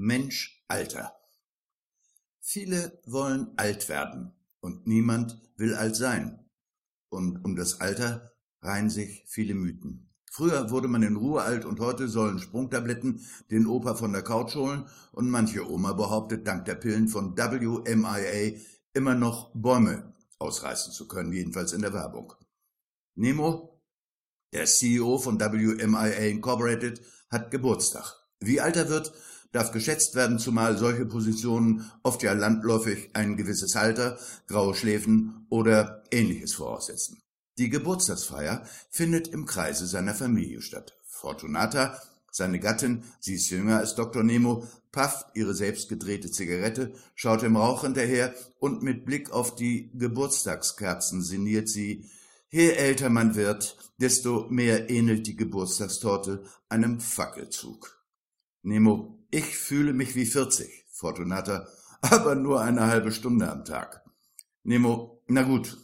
Mensch Alter. Viele wollen alt werden und niemand will alt sein. Und um das Alter reihen sich viele Mythen. Früher wurde man in Ruhe alt und heute sollen Sprungtabletten den Opa von der Couch holen und manche Oma behauptet, dank der Pillen von WMIA immer noch Bäume ausreißen zu können, jedenfalls in der Werbung. Nemo, der CEO von WMIA Incorporated, hat Geburtstag. Wie alt er wird, darf geschätzt werden, zumal solche Positionen oft ja landläufig ein gewisses Alter, graue Schläfen oder ähnliches voraussetzen. Die Geburtstagsfeier findet im Kreise seiner Familie statt. Fortunata, seine Gattin, sie ist jünger als Dr. Nemo, pafft ihre selbst gedrehte Zigarette, schaut dem Rauch hinterher und mit Blick auf die Geburtstagskerzen sinniert sie, je älter man wird, desto mehr ähnelt die Geburtstagstorte einem Fackelzug. Nemo, ich fühle mich wie 40, Fortunata, aber nur eine halbe Stunde am Tag. Nemo, na gut,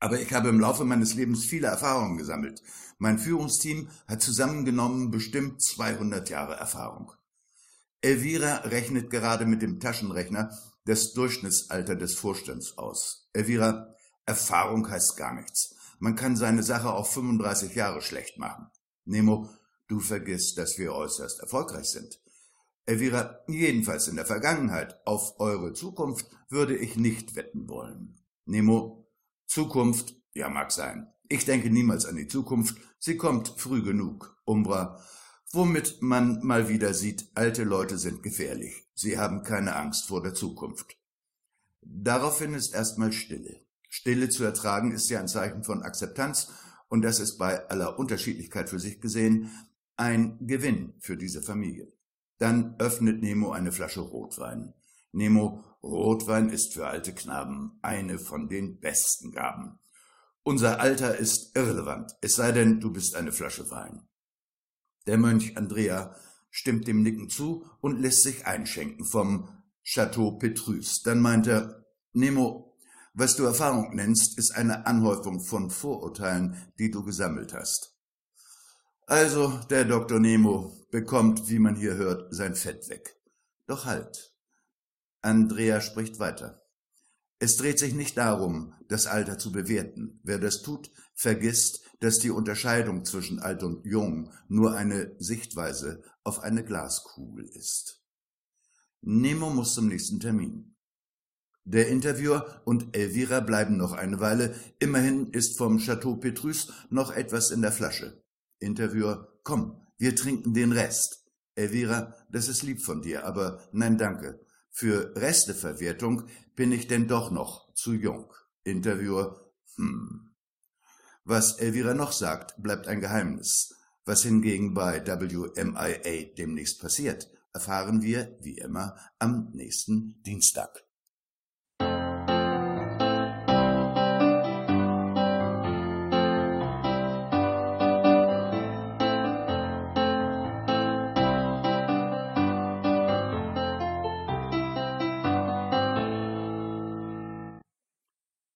aber ich habe im Laufe meines Lebens viele Erfahrungen gesammelt. Mein Führungsteam hat zusammengenommen bestimmt 200 Jahre Erfahrung. Elvira rechnet gerade mit dem Taschenrechner das Durchschnittsalter des Vorstands aus. Elvira, Erfahrung heißt gar nichts. Man kann seine Sache auf 35 Jahre schlecht machen. Nemo, du vergisst, dass wir äußerst erfolgreich sind. Elvira, jedenfalls in der Vergangenheit, auf eure Zukunft würde ich nicht wetten wollen. Nemo, Zukunft, ja mag sein. Ich denke niemals an die Zukunft, sie kommt früh genug. Umbra, womit man mal wieder sieht, alte Leute sind gefährlich. Sie haben keine Angst vor der Zukunft. Daraufhin ist erstmal Stille. Stille zu ertragen ist ja ein Zeichen von Akzeptanz und das ist bei aller Unterschiedlichkeit für sich gesehen ein Gewinn für diese Familie. Dann öffnet Nemo eine Flasche Rotwein. Nemo, Rotwein ist für alte Knaben eine von den besten Gaben. Unser Alter ist irrelevant, es sei denn, du bist eine Flasche Wein. Der Mönch Andrea stimmt dem Nicken zu und lässt sich einschenken vom Chateau Petrus. Dann meint er, Nemo, was du Erfahrung nennst, ist eine Anhäufung von Vorurteilen, die du gesammelt hast. Also, der Dr. Nemo bekommt, wie man hier hört, sein Fett weg. Doch halt, Andrea spricht weiter. Es dreht sich nicht darum, das Alter zu bewerten. Wer das tut, vergisst, dass die Unterscheidung zwischen alt und jung nur eine Sichtweise auf eine Glaskugel ist. Nemo muss zum nächsten Termin. Der Interviewer und Elvira bleiben noch eine Weile. Immerhin ist vom Chateau Petrus noch etwas in der Flasche. Interviewer, komm, wir trinken den Rest. Elvira, das ist lieb von dir, aber nein, danke. Für Resteverwertung bin ich denn doch noch zu jung. Interviewer, hm. Was Elvira noch sagt, bleibt ein Geheimnis. Was hingegen bei WMIA demnächst passiert, erfahren wir, wie immer, am nächsten Dienstag.